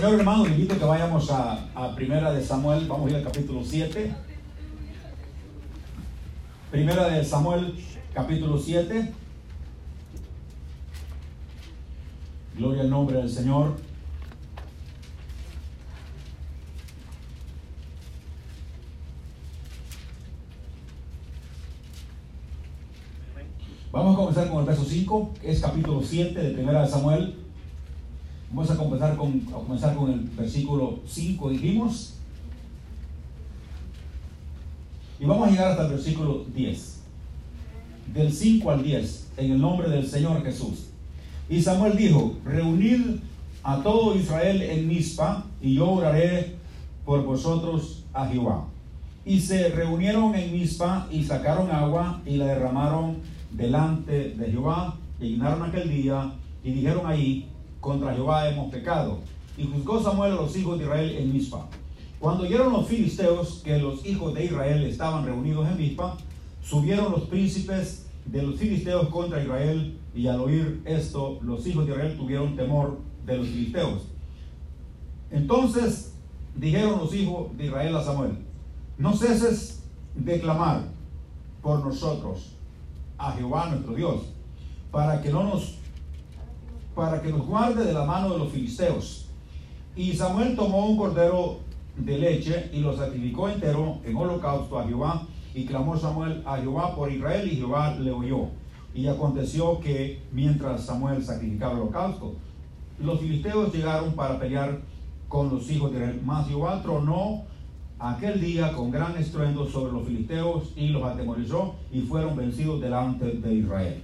Señor hermano, le invito que vayamos a, a Primera de Samuel, vamos a ir al capítulo 7. Primera de Samuel, capítulo 7. Gloria al nombre del Señor. Vamos a comenzar con el verso 5, que es capítulo 7 de Primera de Samuel. Vamos a comenzar con, el versículo 5, dijimos. Y vamos a llegar hasta el versículo 10. Del 5 al 10, en el nombre del Señor Jesús. Y Samuel dijo, reunid a todo Israel en Mizpa, y yo oraré por vosotros a Jehová. Y se reunieron en Mizpa y sacaron agua y la derramaron delante de Jehová, y llenaron aquel día, y dijeron ahí, contra Jehová hemos pecado. Y juzgó Samuel a los hijos de Israel en Mizpa. Cuando oyeron los filisteos que los hijos de Israel estaban reunidos en Mizpa, subieron los príncipes de los filisteos contra Israel, y al oír esto, los hijos de Israel tuvieron temor de los filisteos. Entonces dijeron los hijos de Israel a Samuel, no ceses de clamar por nosotros a Jehová nuestro Dios, para que no nos para que nos guarde de la mano de los filisteos. Y Samuel tomó un cordero de leche y lo sacrificó entero en holocausto a Jehová. Y clamó Samuel a Jehová por Israel y Jehová le oyó. Y aconteció que mientras Samuel sacrificaba holocausto, los filisteos llegaron para pelear con los hijos de Israel. Mas Jehová tronó aquel día con gran estruendo sobre los filisteos y los atemorizó y fueron vencidos delante de Israel.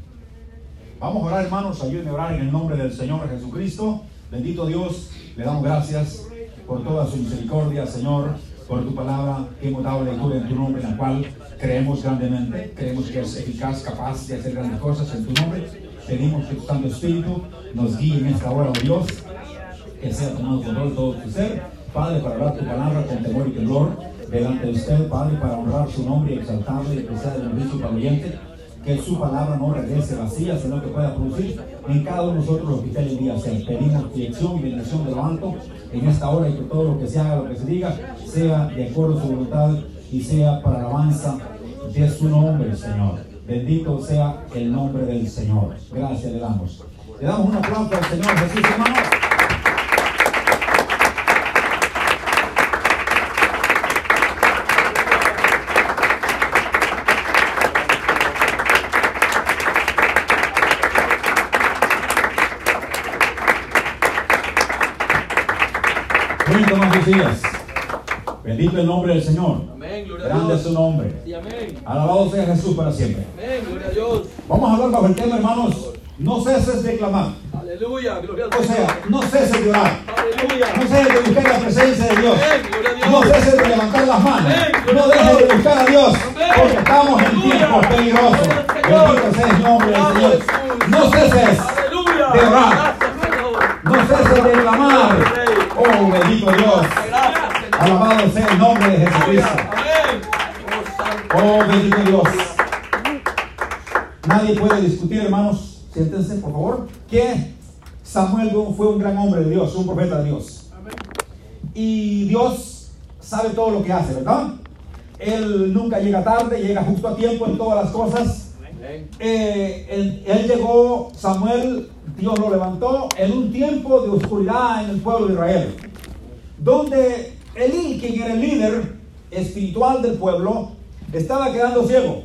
Vamos a orar, hermanos, ayúdenme a orar en el nombre del Señor Jesucristo. Bendito Dios, le damos gracias por toda su misericordia, Señor, por tu palabra que hemos dado lectura en tu nombre, en la cual creemos grandemente, creemos que es eficaz, capaz de hacer grandes cosas en tu nombre. Pedimos que tu Santo Espíritu nos guíe en esta hora, oh Dios, que sea tomado control todo tu ser. Padre, para hablar tu palabra con temor y temblor delante de usted, Padre, para honrar su nombre y exaltarle y que sea de beneficio para que su palabra no regrese vacía, sino que pueda producir en cada uno de nosotros lo que usted le a hacer. Pedimos dirección y bendición de lo alto en esta hora y que todo lo que se haga, lo que se diga, sea de acuerdo a su voluntad y sea para la alabanza de su nombre, Señor. Bendito sea el nombre del Señor. Gracias le damos. Le damos un aplauso al Señor Jesús, hermano. Bendito más días. Bendito el nombre del Señor. Amén, gloria a Grande es Dios. su nombre. Sí, amén. Alabado sea Jesús para siempre. Amén, gloria a Dios. Vamos a hablar bajo el tema, hermanos. No ceses de clamar. Aleluya, gloria a O Dios. sea, no ceses de orar. Aleluya. No ceses de buscar la presencia de Dios. Amén, Dios. No ceses de levantar las manos. Amén. No dejes de buscar a Dios. Amén. Porque estamos en tiempos peligrosos. Bendito sea el nombre del Señor. No ceses Aleluya. de orar. Gracias. No ceses de clamar. Oh, bendito Dios. Alabado sea el nombre de Jesucristo. Amén. Oh, bendito Dios. Nadie puede discutir, hermanos. Siéntense, por favor. Que Samuel fue un gran hombre de Dios, un profeta de Dios. Y Dios sabe todo lo que hace, ¿verdad? Él nunca llega tarde, llega justo a tiempo en todas las cosas. Eh, él, él llegó, Samuel, Dios lo levantó en un tiempo de oscuridad en el pueblo de Israel, donde Elí, quien era el líder espiritual del pueblo, estaba quedando ciego.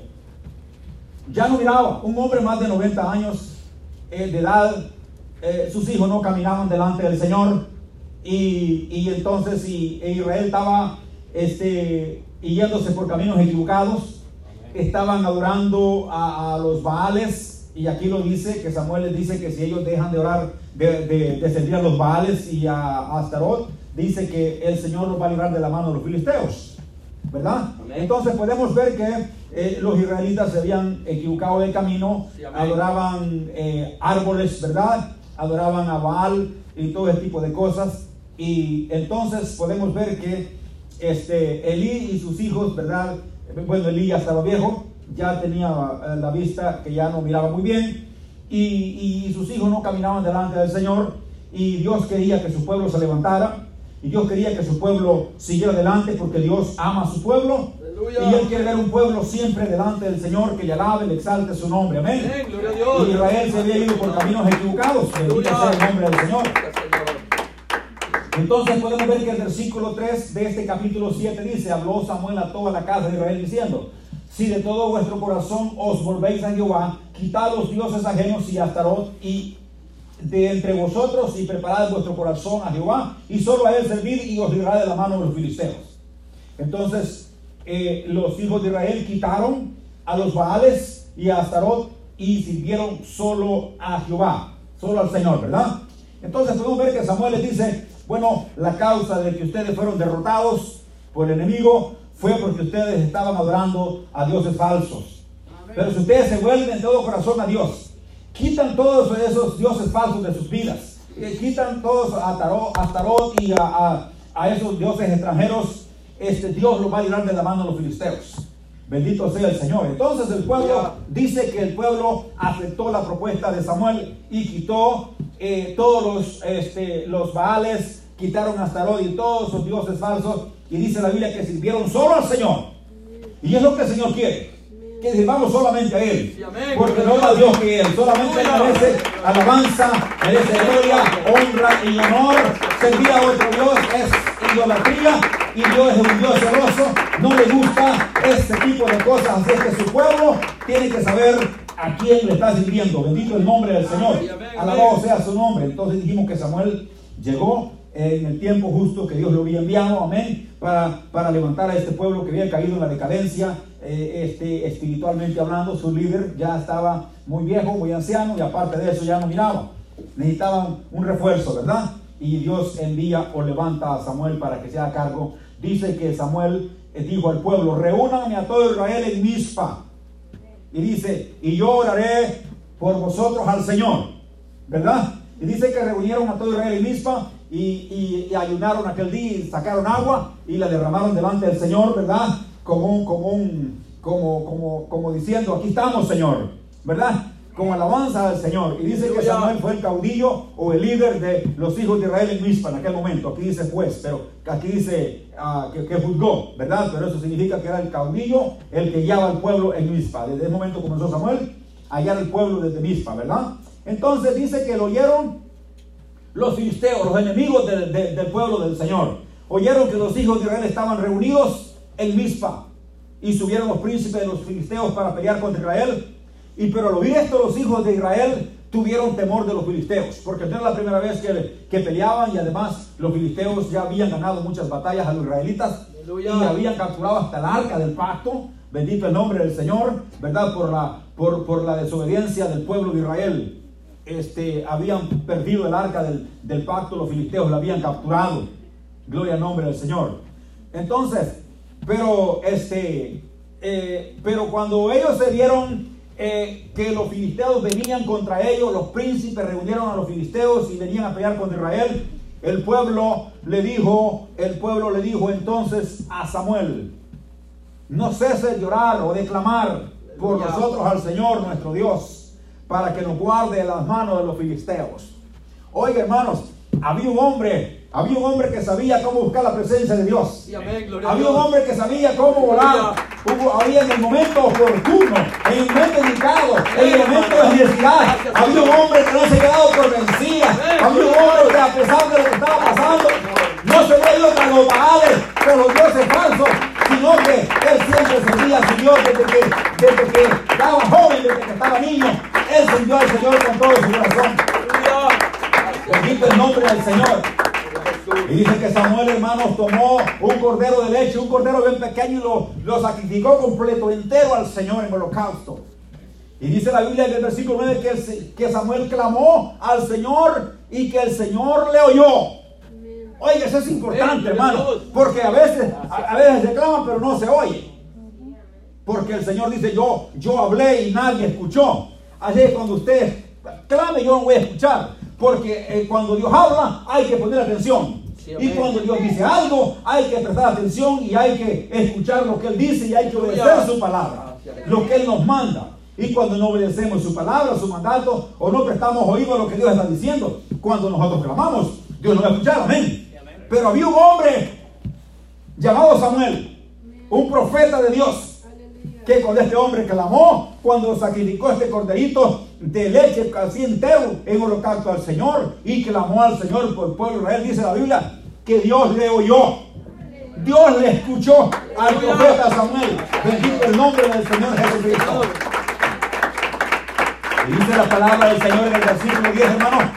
Ya no miraba, un hombre más de 90 años eh, de edad, eh, sus hijos no caminaban delante del Señor y, y entonces y, e Israel estaba este, yéndose por caminos equivocados estaban adorando a, a los Baales y aquí lo dice que Samuel les dice que si ellos dejan de orar de, de, de servir a los Baales y a, Astarot dice que el Señor los va a librar de la mano de los filisteos ¿verdad? Amén. entonces podemos ver que eh, los israelitas se habían equivocado de camino Sí, adoraban eh, árboles ¿verdad? adoraban a Baal y todo ese tipo de cosas y entonces podemos ver que este, Elí y sus hijos, ¿verdad? Bueno, Elí ya estaba viejo, ya tenía eh, la vista que ya no miraba muy bien, y, y sus hijos no caminaban delante del Señor, y Dios quería que su pueblo se levantara y Dios quería que su pueblo siguiera adelante porque Dios ama a su pueblo Aleluya. y Él quiere ver un pueblo siempre delante del Señor que le alabe, le exalte su nombre. Amén. A Dios. Y Israel se había ido por caminos equivocados. Bendito sea el nombre del Señor. Entonces podemos ver que el versículo 3 de este capítulo 7 dice, habló Samuel a toda la casa de Israel diciendo, si de todo vuestro corazón os volvéis a Jehová, quitad los dioses ajenos y Astarot y de entre vosotros y preparad vuestro corazón a Jehová y solo a él servid y os librará de la mano de los filisteos. Entonces eh, los hijos de Israel quitaron a los Baales y a Astarot y sirvieron solo a Jehová, solo al Señor, ¿verdad? Entonces podemos ver que Samuel les dice, bueno, la causa de que ustedes fueron derrotados por el enemigo fue porque ustedes estaban adorando a dioses falsos. Pero si ustedes se vuelven de todo corazón a Dios, quitan todos esos dioses falsos de sus vidas, eh, quitan todos a Tarot, a Astarot y a, a- a esos dioses extranjeros, este Dios los va a librar de la mano de los filisteos. Bendito sea el Señor. Entonces el pueblo dice que el pueblo aceptó la propuesta de Samuel y quitó eh, todos los, este, los Baales, quitaron a Astarot y todos esos dioses falsos. Y dice la Biblia que sirvieron solo al Señor. Y es lo que el Señor quiere. Que sirvamos solamente a Él. Porque no más Dios que Él. Solamente Él merece alabanza, merece gloria, honra y honor. Servir a otro Dios es idolatría. Y Dios es un Dios celoso. No le gusta este tipo de cosas. Así que su pueblo tiene que saber a quién le está sirviendo. Bendito el nombre del Señor. Alabado sea su nombre. Entonces dijimos que Samuel llegó en el tiempo justo que Dios lo había enviado, amén, para, para levantar a este pueblo que había caído en la decadencia, eh, este, espiritualmente hablando, su líder ya estaba muy viejo, muy anciano, y aparte de eso ya no miraba. Necesitaban un refuerzo, ¿verdad? Y Dios envía o levanta a Samuel para que sea a cargo. Dice que Samuel eh, dijo al pueblo, reúnanme a todo Israel en Mizpa. Y dice, y yo oraré por vosotros al Señor, ¿verdad? Y dice que reunieron a todo Israel en Mizpa y, y- y ayunaron aquel día y sacaron agua y la derramaron delante del Señor, ¿verdad? Como como un, como, como, como diciendo, aquí estamos, Señor, ¿verdad? Como alabanza al Señor. Y dice que. Samuel fue el caudillo o el líder de los hijos de Israel en Mizpa en aquel momento. Aquí dice juez, pero aquí dice ah, que, que juzgó, ¿verdad? Pero eso significa que era el caudillo el que guiaba al pueblo en Mizpa. Desde ese momento comenzó Samuel a guiar al pueblo desde Mizpa, ¿verdad? Entonces dice que lo oyeron los filisteos, los enemigos del- de- del pueblo del Señor. Oyeron que los hijos de Israel estaban reunidos en Mizpa y subieron los príncipes de los filisteos para pelear contra Israel. Y pero al oír esto, los hijos de Israel tuvieron temor de los filisteos, porque no era la primera vez que, que peleaban y además los filisteos ya habían ganado muchas batallas a los israelitas Aleluya. y habían capturado hasta el arca del pacto. Bendito el nombre del Señor, ¿verdad? Por la, por, por la desobediencia del pueblo de Israel este, habían perdido el arca del, del pacto, los filisteos la habían capturado. Gloria al nombre del Señor. Entonces, pero este, eh, pero cuando ellos se vieron eh, que los filisteos venían contra ellos, los príncipes reunieron a los filisteos y venían a pelear contra Israel. El pueblo le dijo, el pueblo le dijo entonces a Samuel, no cese de llorar o de clamar por nosotros al Señor nuestro Dios, para que nos guarde de las manos de los filisteos. Oiga, hermanos, había un hombre, había un hombre que sabía cómo buscar la presencia de Dios. Sí, amén, Había un hombre que sabía cómo orar. Había en el momento oportuno, en el momento indicado, en el momento de necesidad. Había un hombre que no se quedado por vencida. Había un hombre que a pesar de lo que estaba pasando, no se había ido para los baales, con los dioses falsos, sino que él siempre servía a su Dios desde que, desde que estaba joven, desde que estaba niño. Él sirvió al Señor con todo su corazón. Bendito el nombre del Señor. Y dice que Samuel, hermanos, tomó un cordero de leche, un cordero bien pequeño y lo, lo sacrificó completo, entero al Señor en holocausto. Y dice la Biblia en el versículo 9 que, el- que Samuel clamó al Señor y que el Señor le oyó. Oiga, eso es importante, hermano, porque a veces, a, a veces se clama, pero no se oye. Porque el Señor dice, yo, yo hablé y nadie escuchó. Así es cuando usted clame, yo no voy a escuchar. Porque eh, cuando Dios habla, hay que poner atención. Sí, y cuando Dios dice algo, hay que prestar atención y hay que escuchar lo que Él dice y hay que obedecer su palabra. Lo que Él nos manda. Y cuando no obedecemos su palabra, su mandato, o no prestamos oído a lo que Dios está diciendo, cuando nosotros clamamos, Dios nos va a escuchar, amén. Pero había un hombre llamado Samuel, un profeta de Dios, que con este hombre clamó cuando sacrificó este corderito de leche casi entero en holocausto al Señor y clamó al Señor por el pueblo de Israel. Dice la Biblia que Dios le oyó. Dios le escuchó al profeta Samuel. Bendito el nombre del Señor Jesucristo. Y dice la palabra del Señor en el versículo 10, hermano,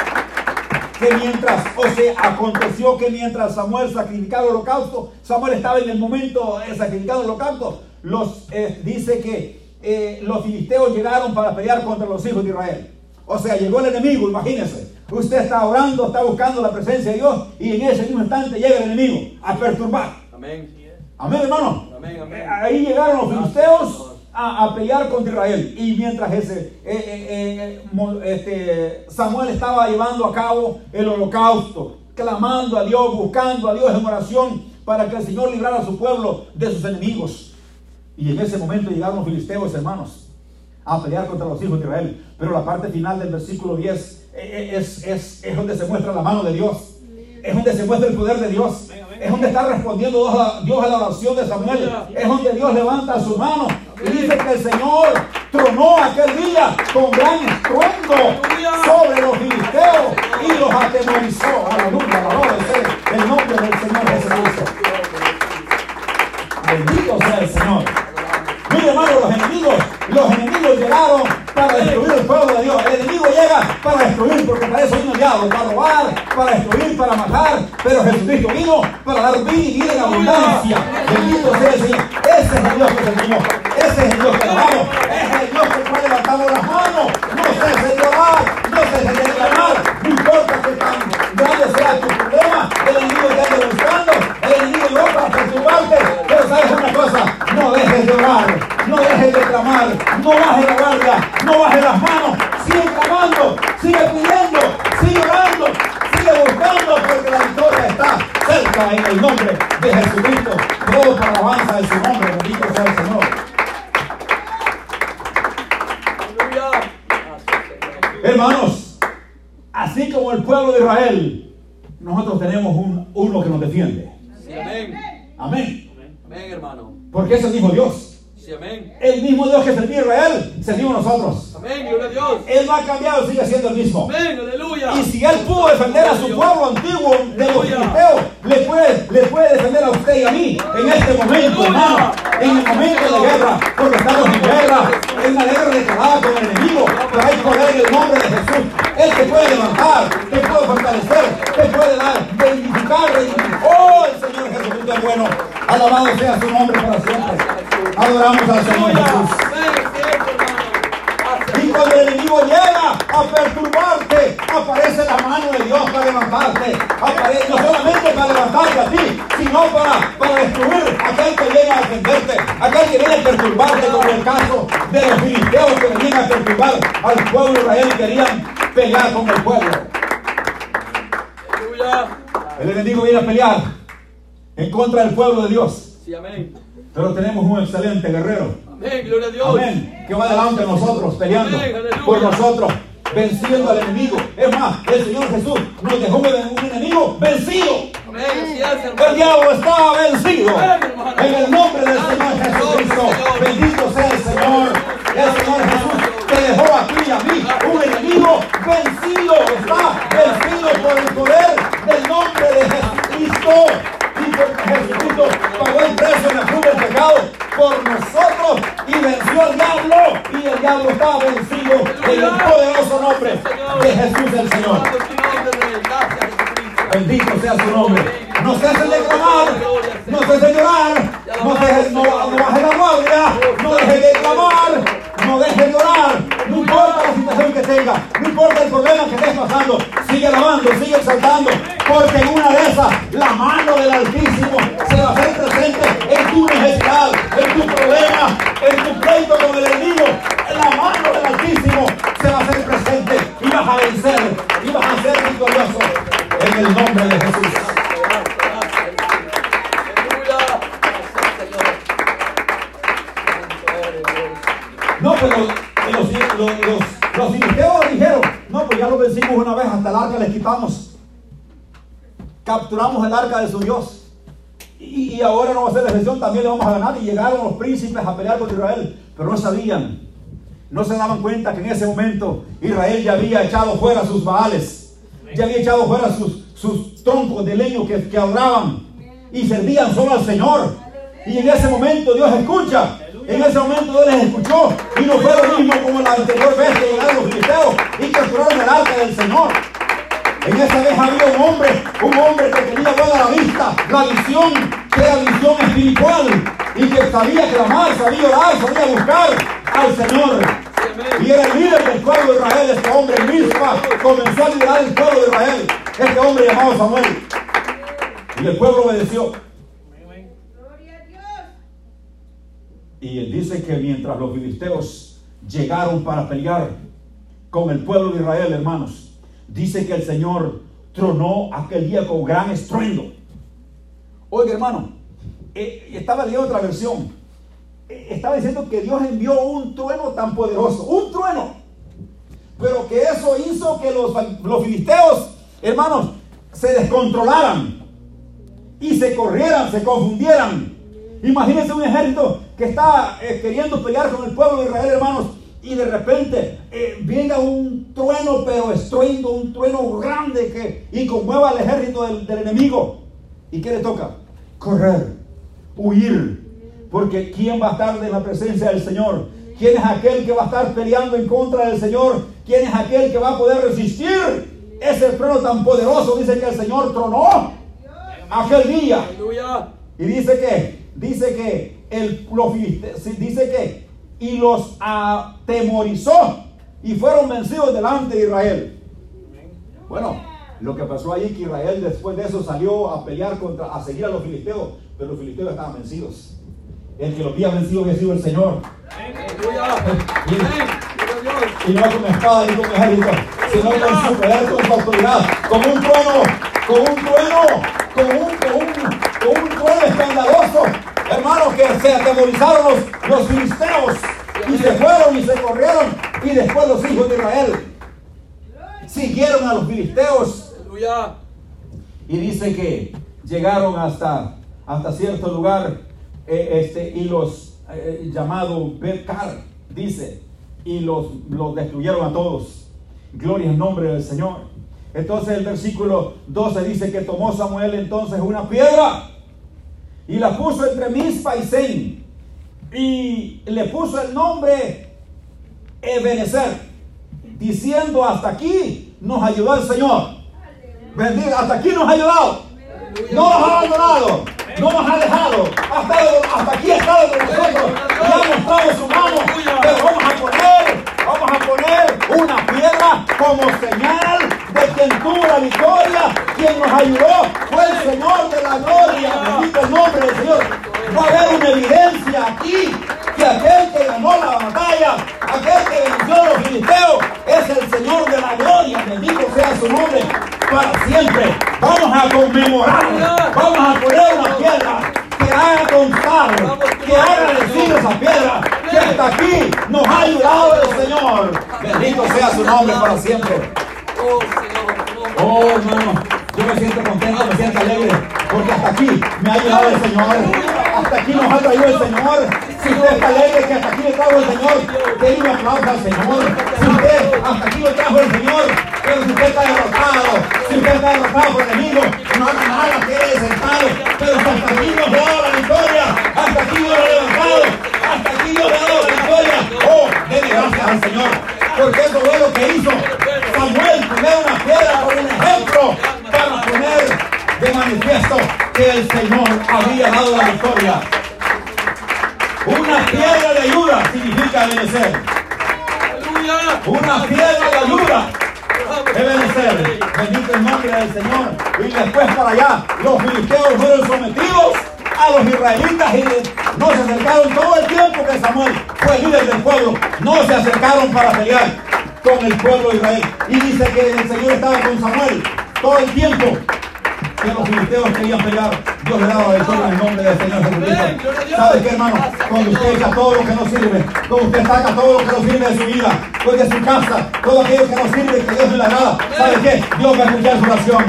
que mientras, o sea, aconteció que mientras Samuel sacrificaba el holocausto, Samuel estaba en el momento de sacrificar el holocausto, los, eh, dice que eh, los filisteos llegaron para pelear contra los hijos de Israel. O sea, llegó el enemigo, imagínense. Usted está orando, está buscando la presencia de Dios y en ese mismo instante llega el enemigo a perturbar. Amén. Amén, hermano. Amén, amén. Eh, Ahí llegaron los filisteos a, a pelear contra Israel. Y mientras ese, eh, eh, eh, este, Samuel estaba llevando a cabo el holocausto, clamando a Dios, buscando a Dios en oración para que el Señor librara a su pueblo de sus enemigos. Y en ese momento llegaron los filisteos, hermanos, a pelear contra los hijos de Israel. Pero la parte final del versículo 10 eh, eh, es, es, es donde se muestra la mano de Dios. Es donde se muestra el poder de Dios. Es donde está respondiendo Dios a, la oración de Samuel. Es donde Dios levanta su mano. Y dice que el Señor tronó aquel día con gran estruendo sobre los filisteos y los atemorizó. Aleluya, alabado el nombre del Señor Jesucristo. Bendito sea el Señor. Mire, hermano, los enemigos, los enemigos llegaron para destruir el pueblo de Dios. El enemigo llega para destruir, porque para eso vino el para robar, para destruir, para matar. Pero Jesucristo vino para dar vida y vida en abundancia. Bendito sea el Señor. Ese es el Dios que servimos. Ese es el Dios que amamos. Él no ha cambiado, sigue siendo el mismo. Aleluya. Y si él pudo defender a su pueblo antiguo de los filisteos, le puede, le puede defender a usted y a mí en este momento, hermano. En el momento de guerra, porque estamos en guerra, en la guerra declarada con el enemigo, pero hay poder en el nombre de Jesús. Él te puede levantar, te puede fortalecer, te puede dar, reivindicar, reivindicar. Oh, el Señor Jesucristo es bueno. Alabado sea su nombre para siempre. Adoramos al Señor. Jesús. Amén, cierto, hermano. Y Gracias. Cuando el enemigo llega a perturbarte, aparece la mano de Dios para levantarte. Aparece no solamente para levantarte a ti, sino para, para destruir a aquel que viene a defenderte, aquel que viene a perturbarte, como el caso de los filisteos que venían a perturbar al pueblo de Israel y querían pelear con el pueblo. Aleluya. El enemigo viene a pelear en contra del pueblo de Dios. Sí, amén. Pero tenemos un excelente guerrero. Amén, gloria a Dios. Amén. Que va delante de nosotros, peleando Amén, por nosotros, venciendo al enemigo. Es más, el Señor Jesús nos dejó un enemigo vencido. Amén, es, El diablo está vencido. Amén. En el nombre del Señor Jesucristo. Bendito sea el Señor. El Señor Jesús te dejó a ti y a mí un enemigo vencido. Está vencido por el poder del nombre de Jesucristo. Y porque Jesucristo pagó el precio en la cruz del pecado por nosotros y venció al diablo. Y el diablo está vencido en el poderoso nombre de Jesús el Señor. Bendito sea su nombre. No cesen de clamar, no cesen de llorar, no, deje, no, no baje la guardia, no deje de clamar, no deje de orar. No importa la situación que tenga, no importa el problema que estés pasando, sigue alabando, sigue exaltando, porque en una de esas la mano del Altísimo se va a hacer presente en tu necesidad, en tu problema, en tu pleito con el enemigo. La mano del Altísimo se va a hacer presente y vas a vencer y vas a ser victorioso en el nombre de Jesús. No, pero los, los, los, los dijeron, No, pues ya lo vencimos una vez, hasta el arca les quitamos. Capturamos el arca de su Dios. Y, ahora no va a ser la excepción, también le vamos a ganar. Y llegaron los príncipes a pelear contra Israel, pero no sabían, no se daban cuenta que en ese momento Israel ya había echado fuera sus baales, ya había echado fuera sus, sus troncos de leño que, que adoraban y servían solo al Señor. Y en ese momento Dios escucha. En ese momento Dios les escuchó y no fue lo mismo como la anterior vez que llegaron los filisteos y capturaron el arca del Señor. En esa vez había un hombre, un hombre que tenía buena la vista, la visión, que era visión espiritual y que sabía clamar, sabía orar, sabía buscar al Señor. Y era el líder del pueblo de Israel, este hombre, Mispa, comenzó a liderar el pueblo de Israel, este hombre llamado Samuel. Y el pueblo obedeció. Gloria a Dios. Y él dice que mientras los filisteos llegaron para pelear con el pueblo de Israel, hermanos, dice que el Señor tronó aquel día con gran estruendo. Oiga, hermano, eh, estaba leyendo otra versión. Eh, estaba diciendo que Dios envió un trueno tan poderoso, un trueno. Pero que eso hizo que los, filisteos, hermanos, se descontrolaran y se corrieran, se confundieran. Imagínense un ejército que está eh, queriendo pelear con el pueblo de Israel, hermanos, y de repente venga un trueno, pero estruendo, un trueno grande que y conmueva al ejército del, del enemigo. ¿Y qué le toca? Correr, huir. Porque ¿quién va a estar en la presencia del Señor? ¿Quién es aquel que va a estar peleando en contra del Señor? ¿Quién es aquel que va a poder resistir ese trueno tan poderoso? Dice que el Señor tronó aquel día. Y dice que, dice que el, dice que, y los atemorizó y fueron vencidos delante de Israel. Bueno, lo que pasó allí que Israel después de eso salió a pelear contra, a seguir a los filisteos, pero los filisteos estaban vencidos. El que los había vencido había sido el Señor. Y no con espada ni con ejército, sino con su poder, con su autoridad, con un trueno, con un trueno, con un, con un, con un trueno escandaloso. Hermanos, que se atemorizaron los, los filisteos y se fueron y se corrieron. Y después los hijos de Israel siguieron a los filisteos y dice que llegaron hasta, hasta cierto lugar eh, este, y los eh, llamado Betcar, dice, y los, los destruyeron a todos. Gloria al nombre del Señor. Entonces el versículo 12 dice que tomó Samuel entonces una piedra y la puso entre Mispa y Zen y le puso el nombre Ebenezer, diciendo hasta aquí nos ayudó el Señor. Bendiga, hasta aquí nos ha ayudado. No nos ha abandonado, no nos ha dejado. Hasta, hasta aquí ha estado con nosotros. Y ha mostrado su mano. Pero vamos a poner, vamos a poner una piedra como señal de quien tuvo la victoria, quien nos ayudó. Fue el Señor de la gloria. Bendito el nombre del Señor. Va a haber una evidencia aquí que aquel que ganó la batalla, aquel que venció a los filisteos, es el Señor de la gloria. Bendito sea su nombre para siempre. Vamos a conmemorar, vamos a poner una piedra que haga constar, que haga decir esa piedra que hasta aquí nos ha ayudado el Señor. Bendito sea su nombre para siempre. Oh, Señor. Oh, hermano, yo me siento contento, me siento alegre, porque hasta aquí me ha ayudado el Señor. Hasta aquí nos ha traído el Señor. Si usted está alegre que hasta aquí le trajo el Señor, denle un aplauso al Señor. Si usted hasta aquí lo trajo el Señor, pero si usted está derrotado, si usted está derrotado por el enemigo, no el Señor había dado la victoria. Una piedra de ayuda significa. Aleluya. Una piedra de ayuda obedecer. Bendito el nombre del Señor. Y después para allá, los filisteos fueron sometidos a los israelitas y no se acercaron todo el tiempo que Samuel fue líder del pueblo. No se acercaron para pelear con el pueblo de Israel. Y dice que el Señor estaba con Samuel todo el tiempo. Que los filisteos querían pelear, Dios le daba victoria en el nombre del Señor Jesucristo. ¿Sabe qué, hermano? Cuando usted echa todo lo que no sirve, cuando usted saca todo lo que no sirve de su vida, pues de su casa, todo aquello que no sirve, que Dios no le agrada, ¿sabe qué? Dios va a escuchar su oración.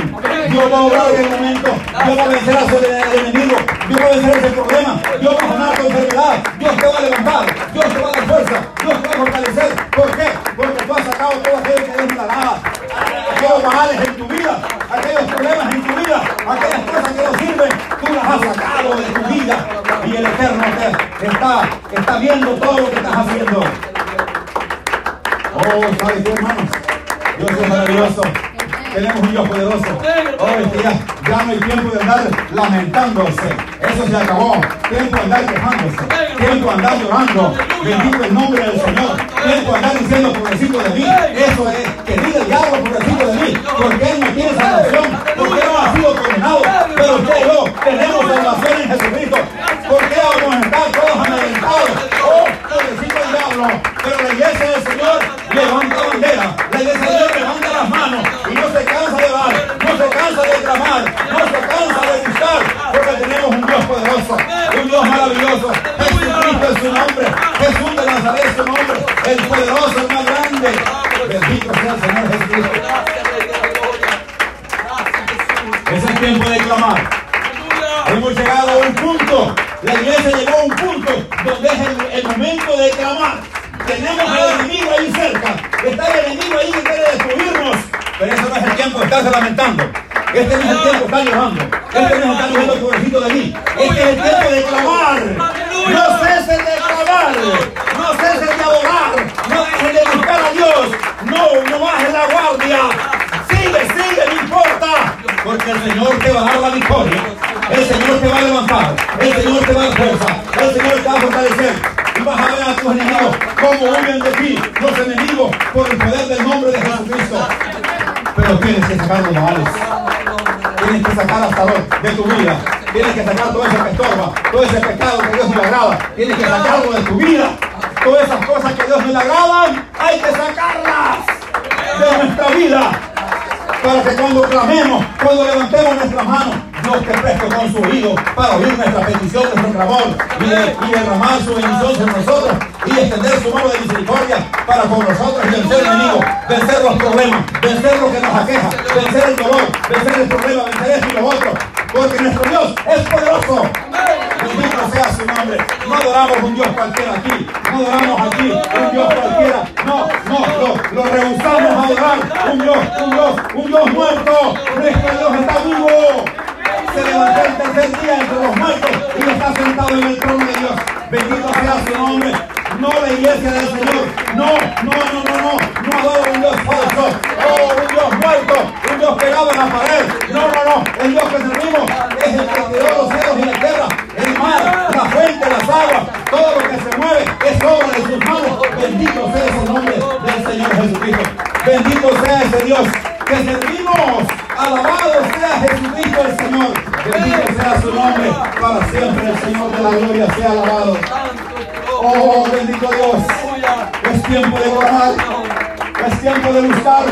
Dios va a obrar en el momento. Dios va a vencer a su enemigo. Dios va a vencer ese problema. Dios va a sanar tu enfermedad. Dios te va a levantar. Dios te va a dar fuerza. Dios te va a fortalecer. ¿Por qué? Porque tú has sacado todo aquello que Dios no le agrada. Aquellos males en tu vida, aquellos problemas en tu vida, aquellas cosas que no tú las has sacado de tu vida. Y el Eterno te está, está viendo todo lo que estás haciendo. Oh, ¿sabes qué, hermanos? Dios es maravilloso. Tenemos un Dios poderoso. Oh, este ya, no hay tiempo de andar lamentándose. Eso se acabó. Tiempo de andar quejándose. Tiempo de andar llorando. Bendito el nombre del Señor. Tiempo de andar diciendo pobrecito de mí. Eso es que diga el diablo pobrecito de mí. Porque él no tiene salvación. Porque no ha sido condenado. Tenemos salvación en Jesucristo. ¿Por qué vamos a estar todos amedrentados? Oh, pobrecito el diablo. Pero la iglesia del Señor levanta bandera. La iglesia del Señor levanta las manos. Y no se cansa de dar. No se cansa de clamar. No se cansa de buscar. Porque tenemos un Dios poderoso. Un Dios maravilloso. Jesucristo es su nombre. Jesús de Nazaret es su nombre. El poderoso, el más grande. De. Tenemos al enemigo ahí cerca, está el enemigo ahí que quiere destruirnos. Pero eso no es el tiempo de estarse lamentando. Este no es el tiempo de estar llorando. Este no es el estar diciendo pobrecito de mí. Este es el tiempo de clamar. No cesen de clamar. No cesen de adorar. No dejen de buscar a Dios. No, no bajen la guardia. Sigue, sigue, no importa. Porque el Señor te va a dar la victoria. El Señor te va a levantar. El Señor te va a dar fuerza. El Señor te va a fortalecer. Vas a ver a tus enemigos cómo huyen de ti los enemigos por el poder del nombre de Jesucristo. Pero tienes que sacar los males. Tienes que sacar hasta lo de tu vida. Tienes que sacar todo eso que estorba, todo ese pecado que Dios no le agrada. Tienes que sacarlo de tu vida. Todas esas cosas que Dios no le agradan, hay que sacarlas de nuestra vida para que cuando clamemos, cuando levantemos nuestras manos, Dios te preste con su oído para oír nuestra petición, nuestro clamor y, de- y derramar su bendición sobre nosotros y extender su mano de misericordia para con nosotros vencer el enemigo, vencer los problemas, vencer lo que nos aqueja, vencer el dolor, vencer el problema, vencer esto y lo otro, porque nuestro Dios es poderoso. Bendito sea su nombre. No adoramos un Dios cualquiera aquí. No adoramos aquí un Dios cualquiera. No, no, lo, lo rehusamos a adorar. Un Dios, un Dios, un Dios muerto. Nuestro Dios está vivo. Se levantó el tercer día entre los muertos y está sentado en el trono de Dios. Bendito sea su nombre. No la iglesia del Señor. No, no, no, no, no. No adoro un Dios falso. Oh, un Dios muerto. Un Dios pegado en la pared. No, no, no. El Dios que servimos es el que creó los cielos y la tierra. El mar, la fuente, las aguas. Todo lo que se mueve es obra de sus manos. Bendito sea ese nombre del Señor Jesucristo. Bendito sea ese Dios que servimos. Alabado sea Jesucristo el Señor. Bendito sea su nombre. Para siempre el Señor de la gloria sea alabado. Oh, bendito Dios. Es tiempo de clamar. Es tiempo de buscar.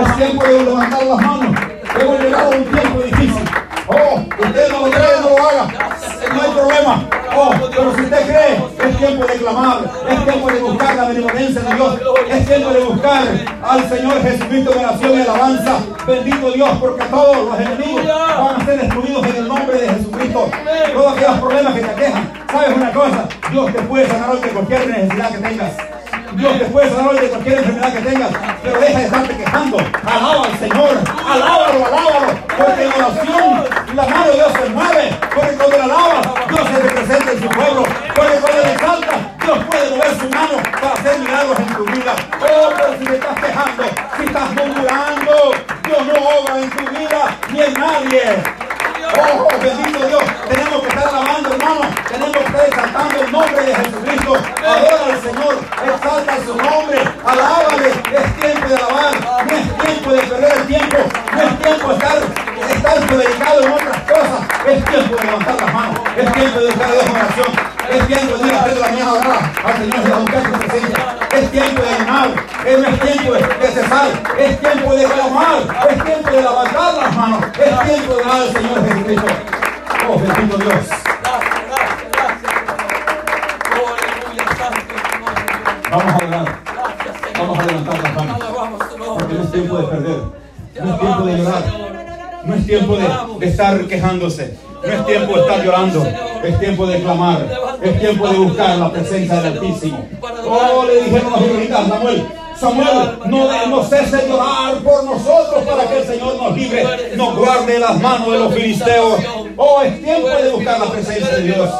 Es tiempo de levantar las manos. Hemos llegado a un tiempo difícil. Oh, usted no lo cree, no lo haga. No hay problema. Pero si usted cree, es tiempo de clamar. Es tiempo de buscar la benevolencia de Dios. Es tiempo de buscar al Señor Jesucristo en oración y alabanza. Bendito Dios, porque todos los enemigos van a ser destruidos en el nombre de Jesucristo. Todos aquellos problemas que te aquejan. ¿Sabes una cosa? Dios te puede sanar hoy de cualquier necesidad que tengas. Dios te puede sanar de cualquier enfermedad que tengas, pero deja de estarte quejando. Alaba al Señor, alábalo, alábalo, porque en oración la mano de Dios se mueve, porque cuando le alabas, Dios se representa en su pueblo, porque cuando le exalta, Dios puede mover su mano para hacer milagros en tu vida. Oh, pero si te estás quejando, si estás murmurando, Dios no obra en tu vida ni en nadie. Oh, bendito Dios, tenemos que estar alabando, hermano. Tenemos que estar exaltando el nombre de Jesucristo. Adora al Señor, exalta su nombre, alábale. Es tiempo de alabar, no es tiempo de perder el tiempo, no es tiempo de estar, estar dedicado en otras cosas. Es tiempo de levantar las manos, es tiempo de buscar a Dios en oración. Es tiempo de ir a hacer la mañana a orar al Señor presencia. Es tiempo de animar, es, no es tiempo de, cesar, es tiempo de clamar, es tiempo de levantar las manos, es tiempo de dar al Señor Jesucristo. Oh, bendito Dios. Vamos a orar. Vamos a levantar las manos. Porque no es tiempo de perder. No es tiempo de llorar. No es tiempo de, de estar quejándose. No es tiempo de estar llorando. Es tiempo de clamar. Es tiempo de buscar la presencia del Altísimo. Oh, le dijeron los israelitas a Samuel. Samuel, no, no cese de llorar por nosotros para que el Señor nos libre, nos guarde de las manos de los filisteos. Oh, es tiempo de buscar la presencia de Dios.